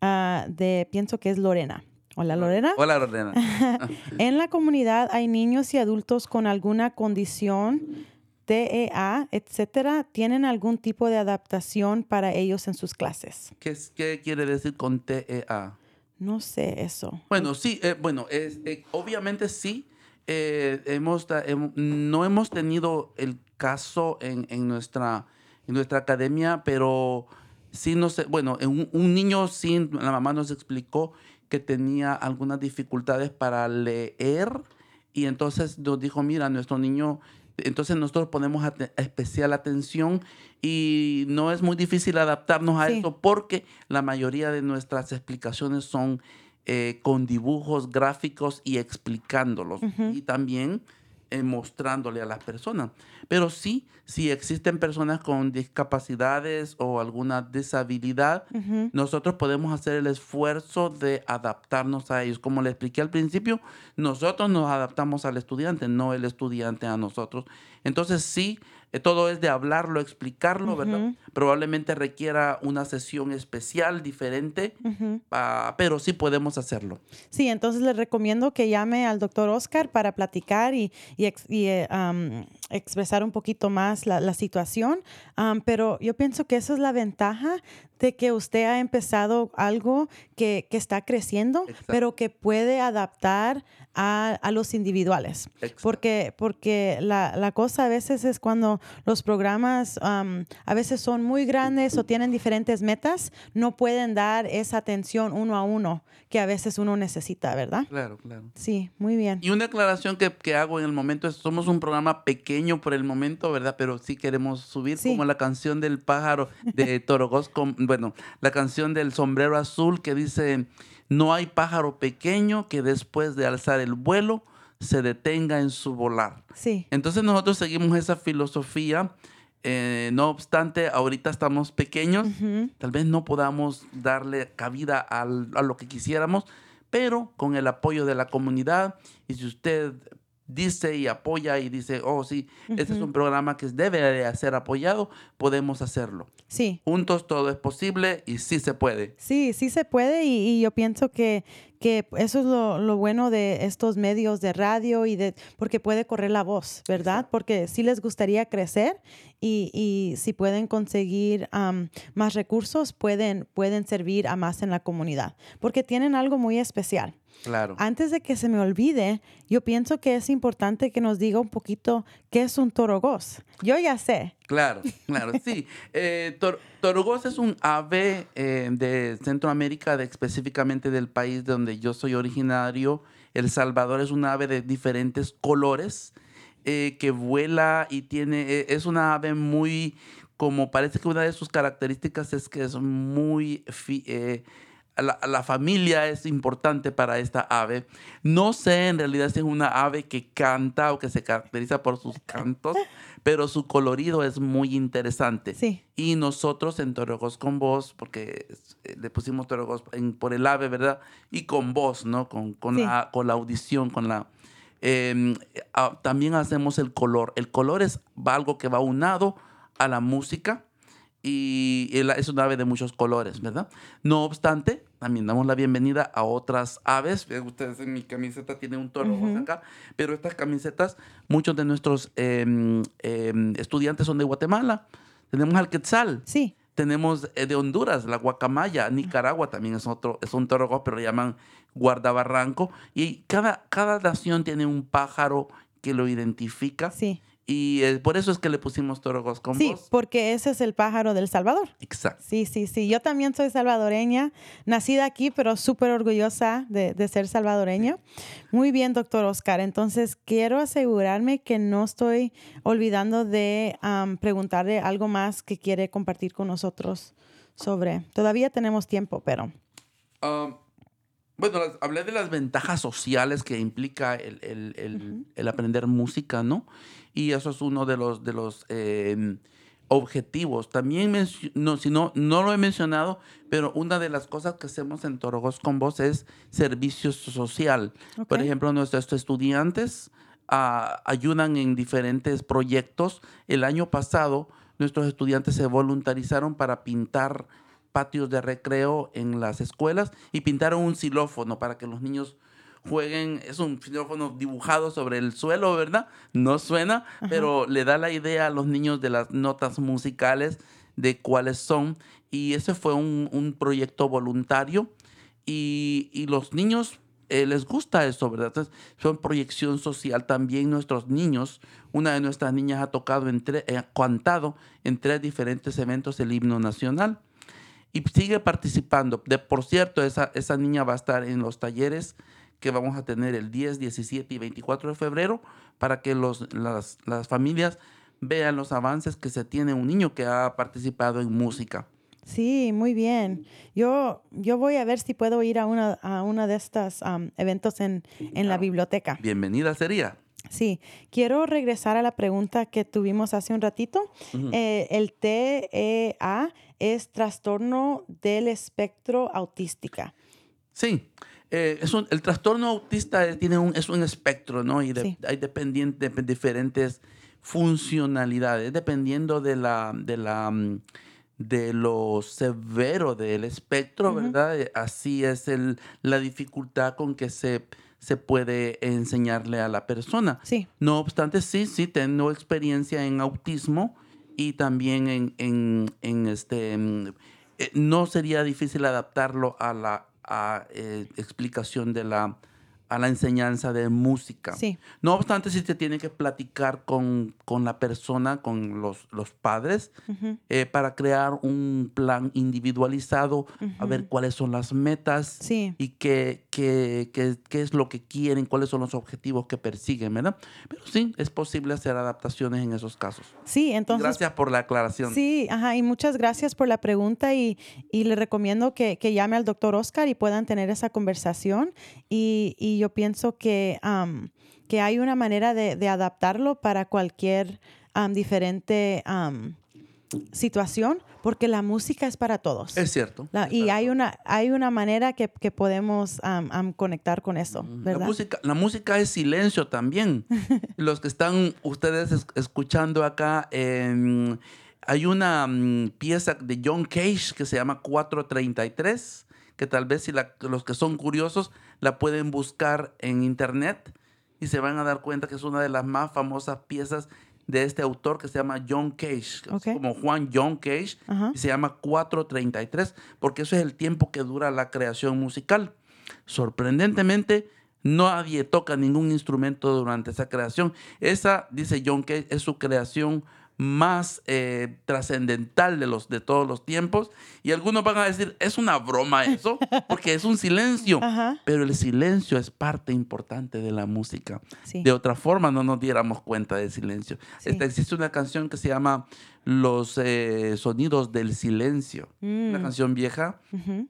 Ah, de, pienso que es Lorena. Hola Lorena. Hola Lorena. [laughs] en la comunidad hay niños y adultos con alguna condición, TEA, etcétera. ¿Tienen algún tipo de adaptación para ellos en sus clases? ¿Qué, qué quiere decir con TEA? No sé eso. Bueno, sí, eh, bueno, es, eh, obviamente sí. Eh, hemos, no hemos tenido el caso en, en, nuestra, en nuestra academia, pero sí no sé, bueno, en un, un niño sí, la mamá nos explicó que tenía algunas dificultades para leer. Y entonces nos dijo, mira, nuestro niño, entonces nosotros ponemos especial atención y no es muy difícil adaptarnos a Sí. eso porque la mayoría de nuestras explicaciones son eh, con dibujos gráficos y explicándolos y también eh, mostrándole a las personas. Pero sí, si existen personas con discapacidades o alguna deshabilidad, nosotros podemos hacer el esfuerzo de adaptarnos a ellos. Como le expliqué al principio, nosotros nos adaptamos al estudiante, no el estudiante a nosotros. Entonces sí, todo es de hablarlo, explicarlo, ¿verdad? Probablemente requiera una sesión especial, diferente, ah, pero sí podemos hacerlo. Sí, entonces les recomiendo que llame al doctor Oscar para platicar y, y ex- y, eh, am, expresar un poquito más la, la situación. Pero yo pienso que esa es la ventaja de que usted ha empezado algo que, que está creciendo, Exacto. pero que puede adaptar a, a los individuales. Exacto. Porque, porque la, la cosa a veces es cuando los programas am, a veces son muy grandes o tienen diferentes metas, no pueden dar esa atención uno a uno que a veces uno necesita, ¿verdad? Claro, claro. Sí, muy bien. Y una aclaración que, que hago en el momento es, somos un programa pequeño por el momento, ¿verdad? Pero sí queremos subir Sí. como la canción del pájaro de [laughs] Torogos, con- bueno, la canción del sombrero azul que dice, no hay pájaro pequeño que después de alzar el vuelo se detenga en su volar. Sí, Entonces nosotros seguimos esa filosofía. eh, no obstante, ahorita estamos pequeños, tal vez no podamos darle cabida al- a lo que quisiéramos, pero con el apoyo de la comunidad y si usted dice y apoya y dice, oh sí, este es un programa que debe de ser apoyado, podemos hacerlo. sí. Juntos todo es posible y sí se puede. Sí, sí se puede y, y yo pienso que, que eso es lo, lo bueno de estos medios de radio y de porque puede correr la voz, ¿verdad? Porque sí les gustaría crecer y, y si pueden conseguir más recursos, pueden, pueden servir a más en la comunidad, porque tienen algo muy especial. Claro. Antes de que se me olvide, yo pienso que es importante que nos diga un poquito qué es un torogos. Yo ya sé. Claro, [laughs] claro, sí. Eh, tor- torogos es un ave eh, de Centroamérica, de, específicamente del país de donde yo soy originario. El Salvador es un ave de diferentes colores eh, que vuela y tiene, eh, es una ave muy, como parece que una de sus características es que es muy, fi- eh, la, la familia es importante para esta ave. No sé en realidad si es una ave que canta o que se caracteriza por sus cantos, pero su colorido es muy interesante. Sí. Y nosotros en Torogos con voz, porque eh, le pusimos Torogos por el ave, ¿verdad? Y con voz, ¿no? Con, con, Sí. la, con la audición, con la... em, también hacemos el color. El color es algo que va unado a la música y es un ave de muchos colores, ¿verdad? No obstante, también damos la bienvenida a otras aves. Ustedes en mi camiseta tienen un toro acá, pero estas camisetas, muchos de nuestros em, em, estudiantes son de Guatemala. Tenemos al quetzal, Sí. tenemos eh, de Honduras, la guacamaya, Nicaragua también es otro, es un toro, pero le llaman guardabarranco. Y cada, cada nación tiene un pájaro que lo identifica. Sí. Y eh, por eso es que le pusimos torogos con Sí, voz. porque ese es el pájaro del Salvador. Exacto. Sí, sí, sí. Yo también soy salvadoreña, nacida aquí, pero súper orgullosa de, de ser salvadoreña. Muy bien, doctor Oscar. Entonces, quiero asegurarme que no estoy olvidando de am, preguntarle algo más que quiere compartir con nosotros sobre. Todavía tenemos tiempo, pero Ah, bueno, las- hablé de las ventajas sociales que implica el, el- el- el aprender música, ¿no? Y eso es uno de los, de los eh, objetivos. También, no, si no, no lo he mencionado, pero una de las cosas que hacemos en Torogos con Voz es servicio social. Por ejemplo, nuestros estudiantes ah, ayudan en diferentes proyectos. El año pasado, nuestros estudiantes se voluntarizaron para pintar patios de recreo en las escuelas y pintaron un xilófono para que los niños jueguen. Es un xilófono dibujado sobre el suelo, ¿verdad? No suena, pero le da la idea a los niños de las notas musicales de cuáles son. Y ese fue un, un proyecto voluntario y, y los niños eh, les gusta eso, ¿verdad? Entonces, son proyección social también nuestros niños. Una de nuestras niñas ha tocado, en tre- eh, cantado en tres diferentes eventos el himno nacional. y sigue participando. De, por cierto, esa, esa niña va a estar en los talleres que vamos a tener el 10, 17 y 24 de febrero para que los, las, las familias vean los avances que se tiene un niño que ha participado en música. Sí, muy bien. Yo, yo voy a ver si puedo ir a una, a una de estos eventos en, en la biblioteca. Bienvenida sería. Sí, quiero regresar a la pregunta que tuvimos hace un ratito. Eh, el TEA es trastorno del espectro autística. Sí, eh, es un- el trastorno autista tiene un, es un espectro, ¿no? Y de- Sí. hay dependiente, diferentes funcionalidades, dependiendo de la, de la, mm, de lo severo del espectro, ¿verdad? Eh, Así es el, la dificultad con que se, se puede enseñarle a la persona. Sí, No obstante, sí, sí, tengo experiencia en autismo y también en, en, en este... mm, eh, no sería difícil adaptarlo a la a, eh, explicación de la a la enseñanza de música. Sí. No obstante, sí se tiene que platicar con, con la persona, con los, los padres, eh, para crear un plan individualizado, a ver cuáles son las metas sí, y qué, qué, qué- qué es lo que quieren, cuáles son los objetivos que persiguen, ¿verdad? Pero sí, es posible hacer adaptaciones en esos casos. sí. Entonces, Gracias por la aclaración. Sí, ajá, y muchas gracias por la pregunta y, y le recomiendo que, que llame al doctor Oscar y puedan tener esa conversación y, y yo pienso que, am, que hay una manera de, de adaptarlo para cualquier am, diferente am, situación porque la música es para todos. Es cierto. La- es y hay todos. una, hay una manera que, que podemos conectar con eso, La música, la música es silencio también. [laughs] Los que están ustedes es- escuchando acá, em, hay una mm, pieza de John Cage que se llama 433, que tal vez si la- los que son curiosos la pueden buscar en internet y se van a dar cuenta que es una de las más famosas piezas de este autor que se llama John Cage, como Juan John Cage, Ajá. y se llama 433, porque eso es el tiempo que dura la creación musical. Sorprendentemente, nadie toca ningún instrumento durante esa creación. Esa, dice John Cage, es su creación más eh, trascendental de, los, de todos los tiempos. Y algunos van a decir, es una broma eso, [laughs] porque es un silencio. Ajá. Pero el silencio es parte importante de la música. Sí. De otra forma no nos diéramos cuenta del silencio. Sí. Esta- existe una canción que se llama Los eh, Sonidos del Silencio. Una Mm. canción vieja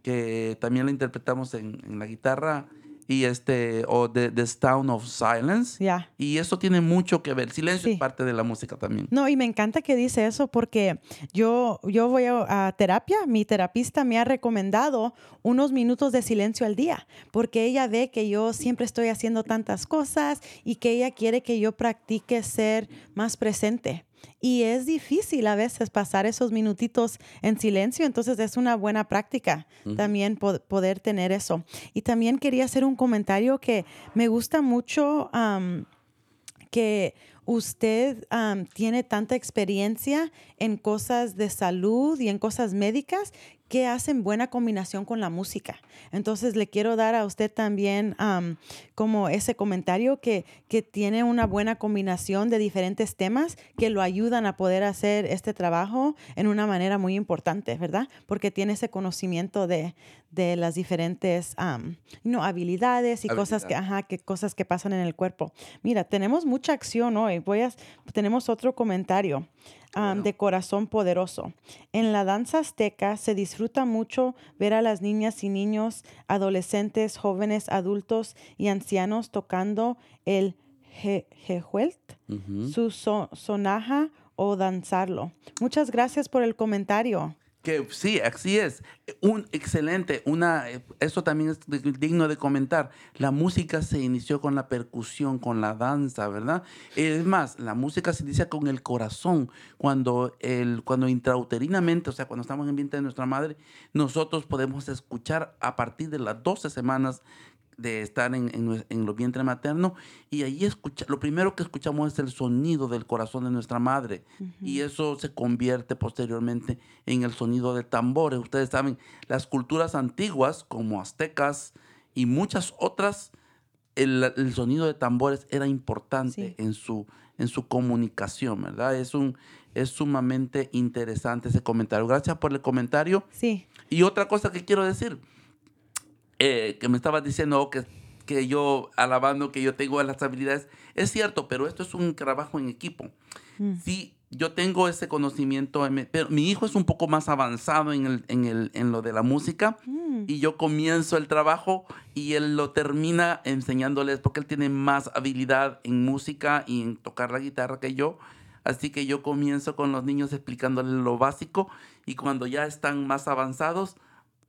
que también la interpretamos en, en la guitarra y este o The, The Sound of Silence. Ya. Y eso tiene mucho que ver. Silencio Sí. es parte de la música también. No, y me encanta que dice eso porque yo, yo voy a, a terapia, mi terapista me ha recomendado unos minutos de silencio al día, porque ella ve que yo siempre estoy haciendo tantas cosas y que ella quiere que yo practique ser más presente. Y es difícil a veces pasar esos minutitos en silencio, entonces es una buena práctica también po- poder tener eso. Y también quería hacer un comentario que me gusta mucho. que usted tiene tanta experiencia en cosas de salud y en cosas médicas que hacen buena combinación con la música. Entonces le quiero dar a usted también am, como ese comentario que, que tiene una buena combinación de diferentes temas que lo ayudan a poder hacer este trabajo en una manera muy importante, ¿verdad? Porque tiene ese conocimiento de, de las diferentes no, habilidades y cosas que, ajá, que cosas que pasan en el cuerpo. Mira, tenemos mucha acción hoy. Voy a, tenemos otro comentario am, de corazón poderoso. En la danza azteca se disfruta mucho ver a las niñas y niños, adolescentes, jóvenes, adultos y ancianos tocando el je- jejuelt, su so- sonaja o danzarlo. Muchas gracias por el comentario. Que sí, así es. Un excelente, una, eso también es di- digno de comentar. La música se inició con la percusión, con la danza, ¿verdad? Es más, la música se inicia con el corazón. Cuando, el, cuando intrauterinamente, o sea, cuando estamos en el vientre de nuestra madre, nosotros podemos escuchar a partir de las 12 semanas de estar en, en, en los vientres maternos y ahí escucha, lo primero que escuchamos es el sonido del corazón de nuestra madre y eso se convierte posteriormente en el sonido de tambores. Ustedes saben, las culturas antiguas como aztecas y muchas otras, el, el sonido de tambores era importante Sí. en, su, en su comunicación, ¿verdad? Es un, es sumamente interesante ese comentario. Gracias por el comentario. Sí. Y otra cosa que quiero decir, eh, que me estabas diciendo que, que yo, alabando que yo tengo las habilidades, es cierto, pero esto es un trabajo en equipo. Mm. Sí, yo tengo ese conocimiento, pero mi hijo es un poco más avanzado en, el, en, el, en lo de la música Mm. y yo comienzo el trabajo y él lo termina enseñándoles porque él tiene más habilidad en música y en tocar la guitarra que yo. Así que yo comienzo con los niños explicándoles lo básico y cuando ya están más avanzados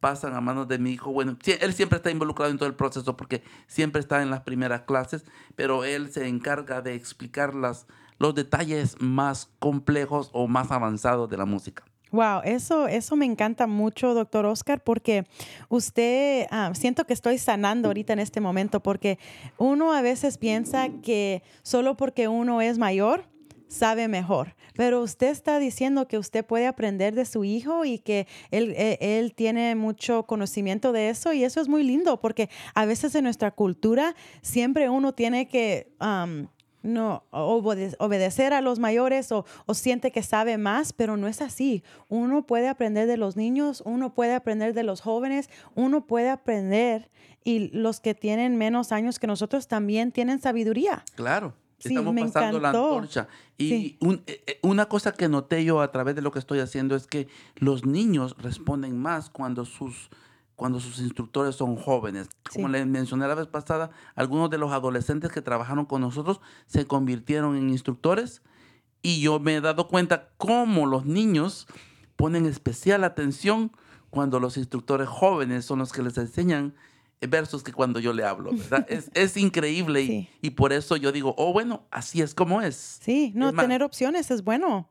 pasan a manos de mi hijo. Bueno, él siempre está involucrado en todo el proceso porque siempre está en las primeras clases, pero él se encarga de explicar las, los detalles más complejos o más avanzados de la música. Wow, eso, eso me encanta mucho, doctor Oscar, porque usted, ah, siento que estoy sanando ahorita en este momento, porque uno a veces piensa que solo porque uno es mayor, sabe mejor. Pero usted está diciendo que usted puede aprender de su hijo y que él, eh, él tiene mucho conocimiento de eso y eso es muy lindo porque a veces en nuestra cultura siempre uno tiene que... no obede- obedecer a los mayores o, o siente que sabe más, pero no es así. Uno puede aprender de los niños, uno puede aprender de los jóvenes, uno puede aprender y los que tienen menos años que nosotros también tienen sabiduría. Claro. Sí, Estamos me pasando la antorcha. Y Sí. un- eh, eh, una cosa que noté yo a través de lo que estoy haciendo es que los niños responden más cuando sus, cuando sus instructores son jóvenes. Como Sí. les mencioné la vez pasada, algunos de los adolescentes que trabajaron con nosotros se convirtieron en instructores y yo me he dado cuenta cómo los niños ponen especial atención cuando los instructores jóvenes son los que les enseñan versos que cuando yo le hablo, ¿verdad? [laughs] es, es increíble y, Sí. y por eso yo digo, oh, bueno, así es como es. Sí, no, Es tener opciones es bueno.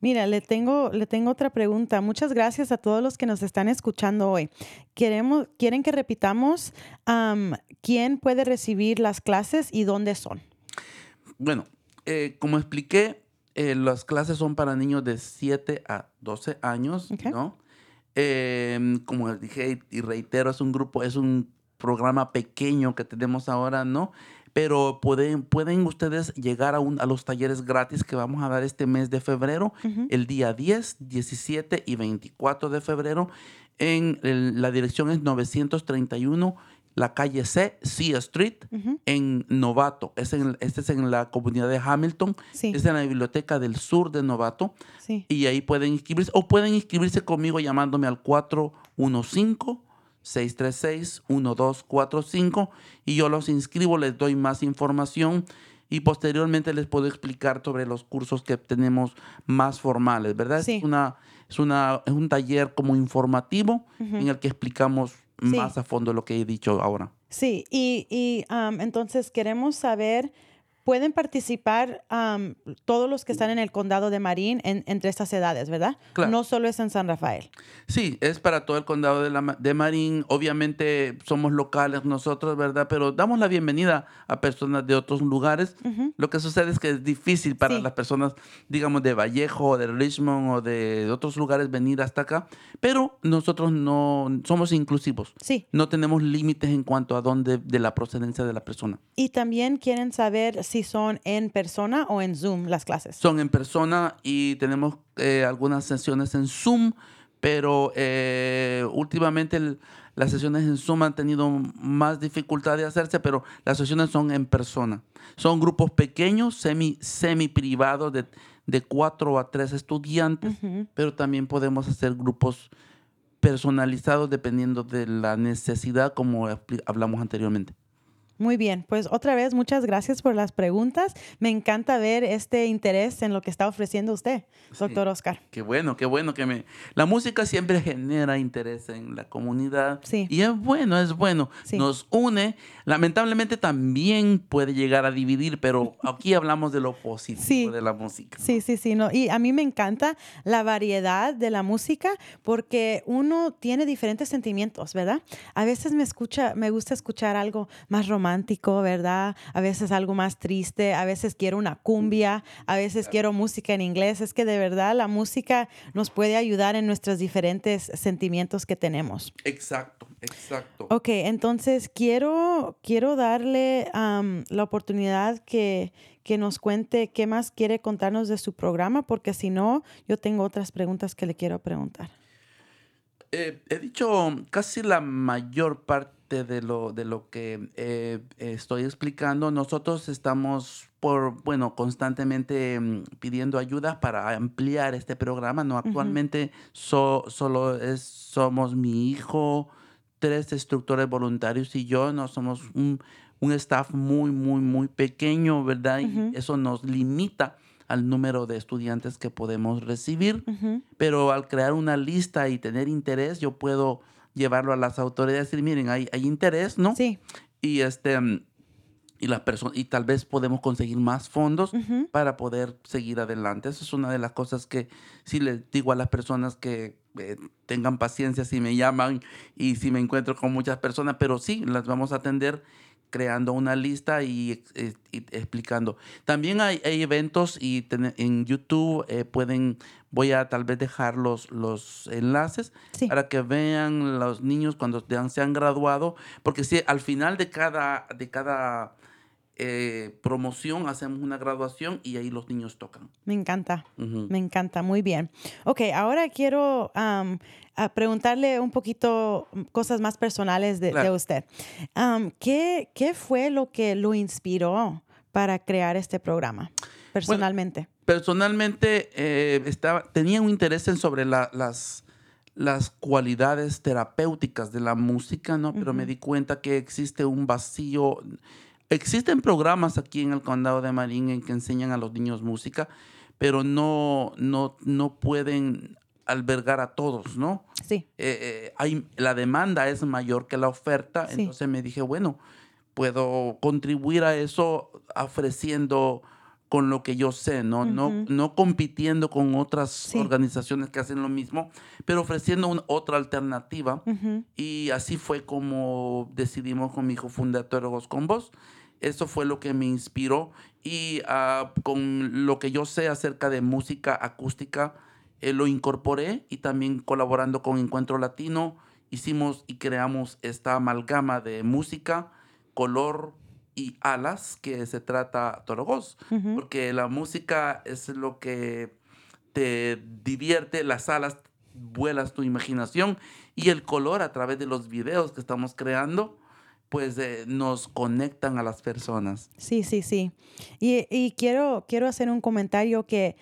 Mira, le tengo, le tengo otra pregunta. Muchas gracias a todos los que nos están escuchando hoy. Queremos, quieren que repitamos am, quién puede recibir las clases y dónde son. Bueno, eh, como expliqué, eh, las clases son para niños de 7 a 12 años. ¿no? Em, como dije y reitero, es un grupo, es un programa pequeño que tenemos ahora, ¿no? Pero pueden, pueden ustedes llegar a, un- a los talleres gratis que vamos a dar este mes de febrero, el día 10, 17 y 24 de febrero. En el- la dirección es 931, la calle C, C Street, en Novato. Es en, este es en la comunidad de Hamilton. Sí, Es en la biblioteca del sur de Novato. sí. Y ahí pueden inscribirse. O pueden inscribirse conmigo llamándome al 415-636-1245. Y yo los inscribo, les doy más información. Y posteriormente les puedo explicar sobre los cursos que tenemos más formales, ¿verdad? Sí. Es, una, es, una, es un taller como informativo en el que explicamos Sí. más a fondo lo que he dicho ahora. Sí, y, y, am, entonces queremos saber, ¿pueden participar todos los que están en el condado de Marín en- entre estas edades, verdad? Claro. No solo es en San Rafael. Sí, es para todo el condado de, la de Marín. Obviamente somos locales nosotros, ¿verdad? Pero damos la bienvenida a personas de otros lugares. Lo que sucede es que es difícil para Sí. las personas, digamos, de Vallejo, de Richmond o de otros lugares venir hasta acá. Pero nosotros no somos inclusivos. Sí, No tenemos límites en cuanto a dónde de la procedencia de la persona. y también quieren saber si son en persona o en Zoom las clases. Son en persona y tenemos eh, algunas sesiones en Zoom, pero eh, últimamente el- las sesiones en Zoom han tenido más dificultad de hacerse, pero las sesiones son en persona. Son grupos pequeños, semi, semi privados de, de cuatro a tres estudiantes, pero también podemos hacer grupos personalizados dependiendo de la necesidad, como hablamos anteriormente. Muy bien, pues otra vez muchas gracias por las preguntas. Me encanta ver este interés en lo que está ofreciendo usted, doctor Oscar. Qué bueno, qué bueno que me... La música siempre genera interés en la comunidad. Sí. Y es bueno, es bueno. Sí. Nos une. Lamentablemente también puede llegar a dividir, pero aquí hablamos de lo positivo Sí. de la música. Sí, sí, sí. No. Y a mí me encanta la variedad de la música porque uno tiene diferentes sentimientos, ¿verdad? A veces me escucha, me gusta escuchar algo más romántico, ¿verdad? A veces algo más triste, a veces quiero una cumbia, a veces quiero música en inglés. Es que de verdad la música nos puede ayudar en nuestros diferentes sentimientos que tenemos. Exacto. Exacto. Ok, entonces quiero, quiero darle la oportunidad que, que nos cuente qué más quiere contarnos de su programa, porque si no, yo tengo otras preguntas que le quiero preguntar. Eh, he dicho casi la mayor parte de lo, de lo que eh, estoy explicando. Nosotros estamos por, bueno, constantemente mm, pidiendo ayuda para ampliar este programa. No, actualmente so- solo es, somos mi hijo, tres instructores voluntarios y yo. No somos un, un staff muy, muy, muy pequeño, ¿verdad? Y eso nos limita al número de estudiantes que podemos recibir pero al crear una lista y tener interés, yo puedo llevarlo a las autoridades y decir, miren, hay, hay interés, ¿no? Sí. Y este y las personas y tal vez podemos conseguir más fondos para poder seguir adelante. Eso es una de las cosas que sí les digo a las personas que eh, tengan paciencia si me llaman y si me encuentro con muchas personas, pero sí, las vamos a atender creando una lista y, eh, y explicando. También hay, hay eventos y ten- en YouTube eh, pueden, voy a tal vez dejar los, los enlaces Sí. para que vean los niños cuando se han graduado, porque si al final de cada, de cada eh, promoción hacemos una graduación y ahí los niños tocan. Me encanta. Me encanta, muy bien. Ok, ahora quiero a preguntarle un poquito mm, cosas más personales de, usted. ¿qué, ¿Qué fue lo que lo inspiró para crear este programa personalmente? Personalmente eh, estaba, tenía un interés en sobre la- las, las cualidades terapéuticas de la música, ¿no? Pero me di cuenta que existe un vacío. Existen programas aquí en el condado de Marín en que enseñan a los niños música, pero no, no, no pueden albergar a todos, ¿no? sí, eh, eh, hay, la demanda es mayor que la oferta, Sí. entonces me dije, bueno, puedo contribuir a eso ofreciendo con lo que yo sé, ¿no? no, no compitiendo con otras Sí. organizaciones que hacen lo mismo, pero ofreciendo un- otra alternativa. Y así fue como decidimos con mi hijo con Voz. Eso fue lo que me inspiró y ah, con lo que yo sé acerca de música acústica, eh, lo incorporé y también colaborando con Encuentro Latino, hicimos y creamos esta amalgama de música, color y alas que se trata Torogos, ujú. porque la música es lo que te divierte, las alas vuelas tu imaginación y el color a través de los videos que estamos creando, pues eh, nos conectan a las personas. Sí, sí, sí. Y, y quiero, quiero hacer un comentario que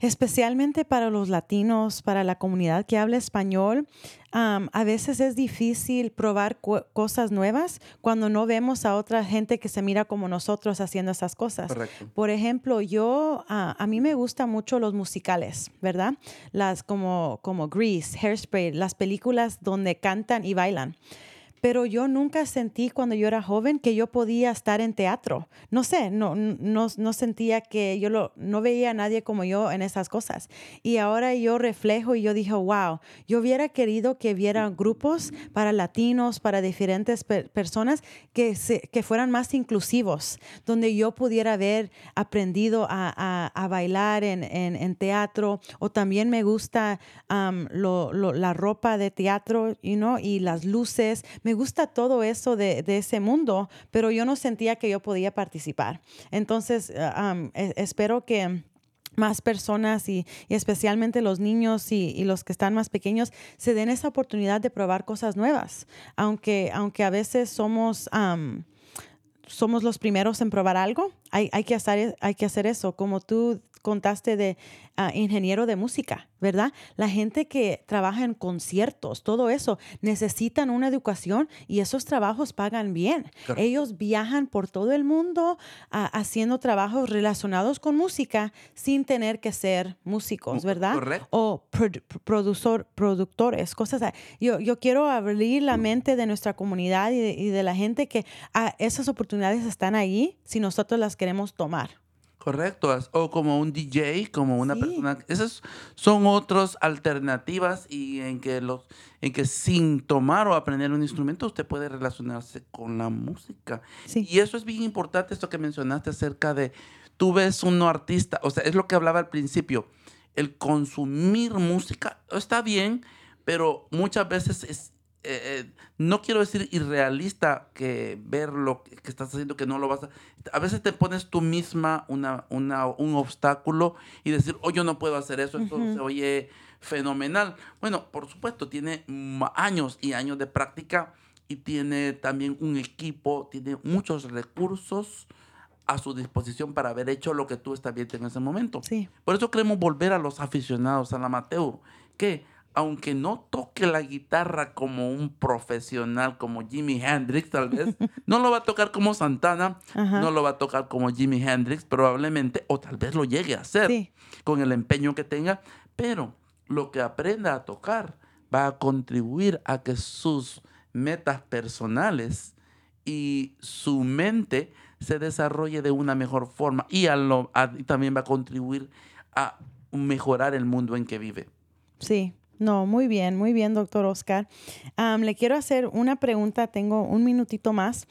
especialmente para los latinos, para la comunidad que habla español, a veces es difícil probar cosas nuevas cuando no vemos a otra gente que se mira como nosotros haciendo esas cosas. Correcto. Por ejemplo, yo, a mí me gustan mucho los musicales, ¿verdad? Las como, como Grease, Hairspray, las películas donde cantan y bailan. Pero yo nunca sentí cuando yo era joven que yo podía estar en teatro. No sé, no, no, no sentía que yo lo, no veía a nadie como yo en esas cosas. Y ahora yo reflejo y yo dije, wow, yo hubiera querido que hubiera grupos para latinos, para diferentes per- personas que, se, que fueran más inclusivos, donde yo pudiera haber aprendido a, a- a bailar en, en- en teatro. O también me gusta am, lo- lo- la ropa de teatro you know, y las luces. Me gusta todo eso de, ese mundo, pero yo no sentía que yo podía participar. Entonces, ah, e- espero que más personas y, especialmente los niños y, los que están más pequeños se den esa oportunidad de probar cosas nuevas, aunque, aunque a veces somos... somos los primeros en probar algo, hay, hay, que, hacer, hay que hacer eso, como tú contaste de ah, ingeniero de música, ¿verdad? La gente que trabaja en conciertos, todo eso, necesitan una educación y esos trabajos pagan bien. Ellos viajan por todo el mundo ah, haciendo trabajos relacionados con música sin tener que ser músicos, ¿verdad? correcto. o produ- productor, productores, cosas así. Yo, yo quiero abrir la mente de nuestra comunidad y de, y de la gente que ah, esas oportunidades están ahí si nosotros las queremos tomar. Correcto. O como un DJ, como una Sí. persona. Esas son otras alternativas y en que los, en que sin tomar o aprender un instrumento usted puede relacionarse con la música. Sí. Y eso es bien importante, esto que mencionaste acerca de, tú ves un artista, o sea, es lo que hablaba al principio, el consumir música está bien, pero muchas veces es, eh, eh, no quiero decir irrealista que ver lo que estás haciendo que no lo vas a... A veces te pones tú misma una, una, un obstáculo y decir, oh, yo no puedo hacer eso, esto se oye fenomenal. Bueno, por supuesto, tiene años y años de práctica y tiene también un equipo, tiene muchos recursos a su disposición para haber hecho lo que tú estás viendo en ese momento. Sí. Por eso queremos volver a los aficionados, al amateur, que aunque no toque la guitarra como un profesional, como Jimi Hendrix tal vez, [laughs] no lo va a tocar como Santana, no lo va a tocar como Jimi Hendrix probablemente, o tal vez lo llegue a hacer con el empeño que tenga, pero lo que aprenda a tocar va a contribuir a que sus metas personales y su mente se desarrolle de una mejor forma y, también va a contribuir a mejorar el mundo en que vive. Sí, no, muy bien, muy bien, doctor Oscar. le quiero hacer una pregunta, tengo un minutito más.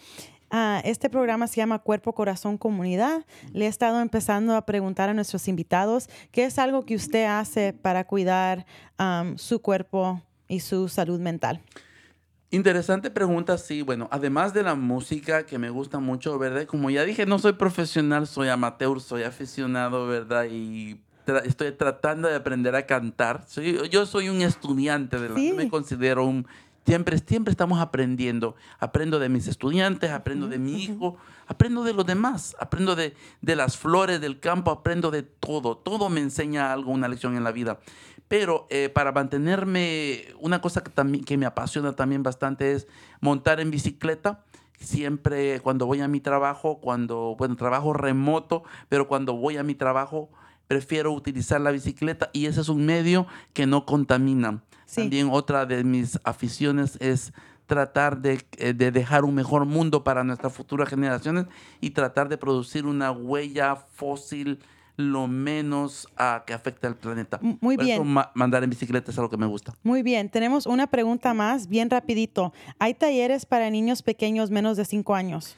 Ah, este programa se llama Cuerpo, Corazón, Comunidad. Le he estado empezando a preguntar a nuestros invitados qué es algo que usted hace para cuidar su cuerpo y su salud mental. Interesante pregunta, sí. Bueno, además de la música que me gusta mucho, ¿verdad? Como ya dije, no soy profesional, soy amateur, soy aficionado, ¿verdad? Y estoy tratando de aprender a cantar. Soy, yo soy un estudiante de la, me considero un siempre siempre estamos aprendiendo. Aprendo de mis estudiantes, aprendo de mi hijo, aprendo de los demás, aprendo de, de las flores del campo, aprendo de todo. Todo me enseña algo, una lección en la vida. Pero eh, para mantenerme, una cosa que, también, que me apasiona también bastante es montar en bicicleta siempre cuando voy a mi trabajo, cuando, bueno, trabajo remoto, pero cuando voy a mi trabajo prefiero utilizar la bicicleta y ese es un medio que no contamina. También otra de mis aficiones es tratar de, eh, de, dejar un mejor mundo para nuestras futuras generaciones y tratar de producir una huella fósil lo menos que afecte al planeta. Muy bien. mandar en bicicleta es algo que me gusta. Muy bien. Tenemos una pregunta más, bien rapidito. ¿Hay talleres para niños pequeños menos de 5 años?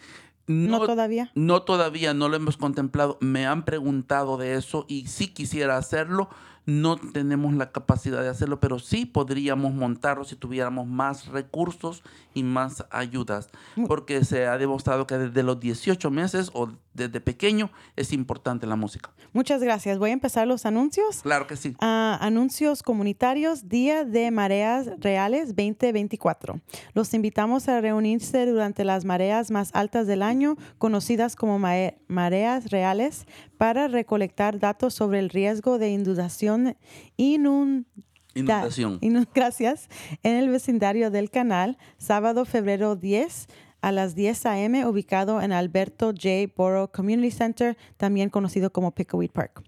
No, todavía? No todavía, no lo hemos contemplado. Me han preguntado de eso y sí quisiera hacerlo. No tenemos la capacidad de hacerlo, pero sí podríamos montarlo si tuviéramos más recursos y más ayudas, porque se ha demostrado que desde los 18 meses o desde pequeño es importante la música. Muchas gracias. Voy a empezar los anuncios. Claro que sí. Ah, anuncios comunitarios, Día de Mareas Reales 2024. Los invitamos a reunirse durante las mareas más altas del año, conocidas como mareas reales, para recolectar datos sobre el riesgo de inundación, inundación. [laughs] gracias. En el vecindario del canal, sábado, febrero 10 a las 10 a.m., ubicado en Alberto J. Borough Community Center, también conocido como Pickleweed Park.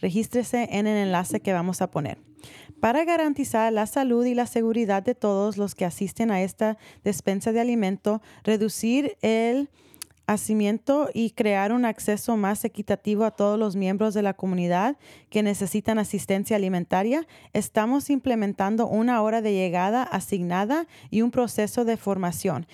Regístrese en el enlace que vamos a poner. Para garantizar la salud y la seguridad de todos los que asisten a esta despensa de alimento, reducir el hacimiento y crear un acceso más equitativo a todos los miembros de la comunidad que necesitan asistencia alimentaria, estamos implementando una hora de llegada asignada y un proceso de formación.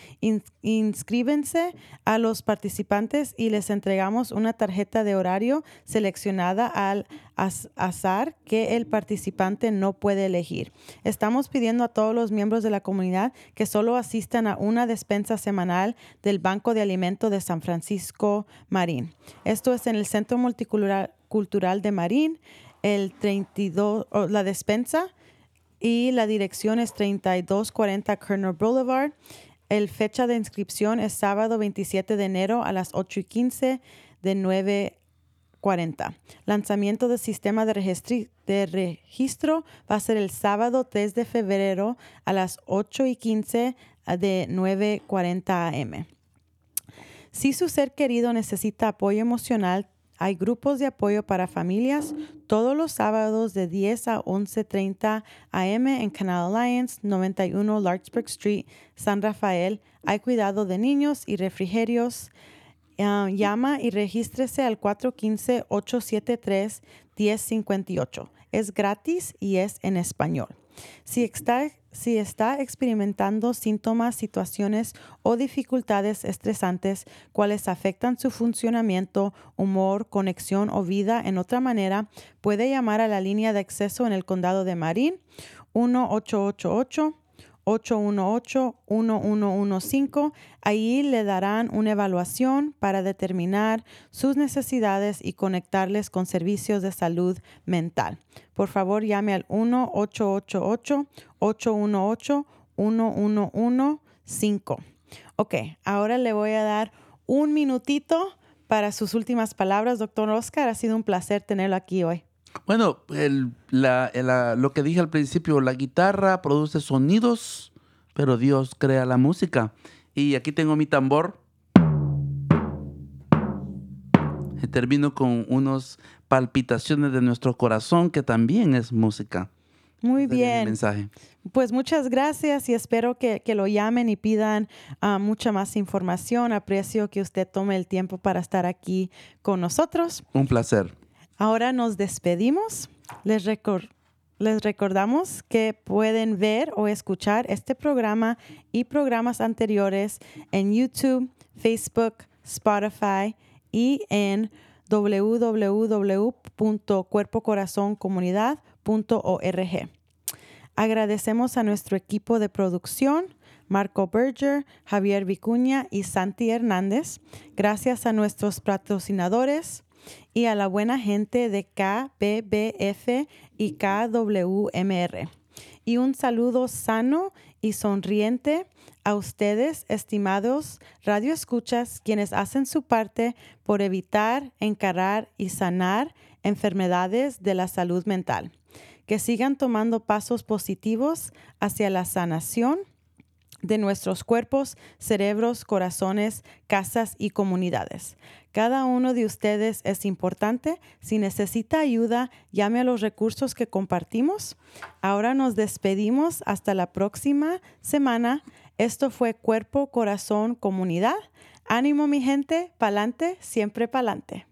inscríbense a los participantes y les entregamos una tarjeta de horario seleccionada al azar que el participante no puede elegir. Estamos pidiendo a todos los miembros de la comunidad que solo asistan a una despensa semanal del Banco de Alimentos de San Francisco Marín. Esto es en el Centro Multicultural de Marín, el 32, la despensa y la dirección es 3240 Kerner Boulevard. El fecha de inscripción es sábado 27 de enero a las 8 y 15 de 9 40. Lanzamiento del sistema de, de, registro va a ser el sábado 3 de febrero a las 8 y 15 de 9.40 am. Si su ser querido necesita apoyo emocional, hay grupos de apoyo para familias todos los sábados de 10 a 11.30 am en Canal Alliance, 91 Larchburg Street, San Rafael. Hay cuidado de niños y refrigerios. Ah, llama y regístrese al 415-873-1058. Es gratis y es en español. Si está, si está experimentando síntomas, situaciones o dificultades estresantes, cuales afectan su funcionamiento, humor, conexión o vida en otra manera, puede llamar a la línea de acceso en el condado de Marín 1888 818-1115. Ahí le darán una evaluación para determinar sus necesidades y conectarles con servicios de salud mental. Por favor, llame al 1-888-818-1115. Ok, ahora le voy a dar un minutito para sus últimas palabras, doctor Oscar. Ha sido un placer tenerlo aquí hoy. Bueno, el- la- la- lo que dije al principio, la guitarra produce sonidos, pero Dios crea la música. Y aquí tengo mi tambor. Termino con unas palpitaciones de nuestro corazón, que también es música. Muy bien. mensaje. Pues muchas gracias y espero que, que lo llamen y pidan ah, mucha más información. Aprecio que usted tome el tiempo para estar aquí con nosotros. Un placer. Ahora nos despedimos. Les, recor- les recordamos que pueden ver o escuchar este programa y programas anteriores en YouTube, Facebook, Spotify y en www.cuerpocorazoncomunidad.org. Agradecemos a nuestro equipo de producción, Marco Berger, Javier Vicuña y Santi Hernández. Gracias a nuestros patrocinadores y a la buena gente de KBBF y KWMR. Y un saludo sano y sonriente a ustedes, estimados radioescuchas, quienes hacen su parte por evitar, encarar y sanar enfermedades de la salud mental. Que sigan tomando pasos positivos hacia la sanación de nuestros cuerpos, cerebros, corazones, casas y comunidades. Cada uno de ustedes es importante. Si necesita ayuda, llame a los recursos que compartimos. Ahora nos despedimos hasta la próxima semana. Esto fue Cuerpo, Corazón, Comunidad. Ánimo mi gente, pa'lante, siempre pa'lante.